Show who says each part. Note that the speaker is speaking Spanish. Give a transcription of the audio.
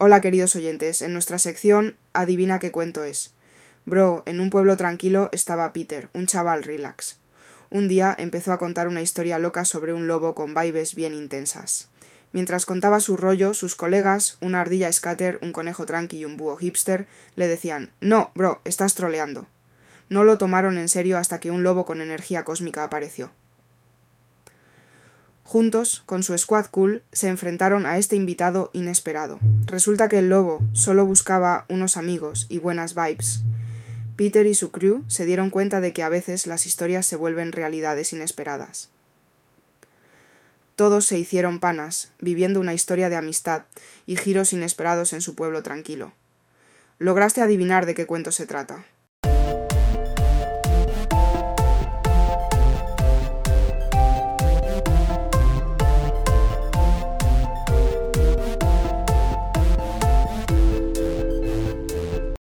Speaker 1: Hola queridos oyentes, en nuestra sección Adivina qué cuento es. Bro, en un pueblo tranquilo estaba Peter, un chaval relax. Un día empezó a contar una historia loca sobre un lobo con vibes bien intensas. Mientras contaba su rollo, sus colegas, una ardilla scatter, un conejo tranqui y un búho hipster, le decían No, bro, estás troleando. No lo tomaron en serio hasta que un lobo con energía cósmica apareció. Juntos, con su squad cool, se enfrentaron a este invitado inesperado. Resulta que el lobo solo buscaba unos amigos y buenas vibes. Peter y su crew se dieron cuenta de que a veces las historias se vuelven realidades inesperadas. Todos se hicieron panas, viviendo una historia de amistad y giros inesperados en su pueblo tranquilo. Lograste adivinar de qué cuento se trata.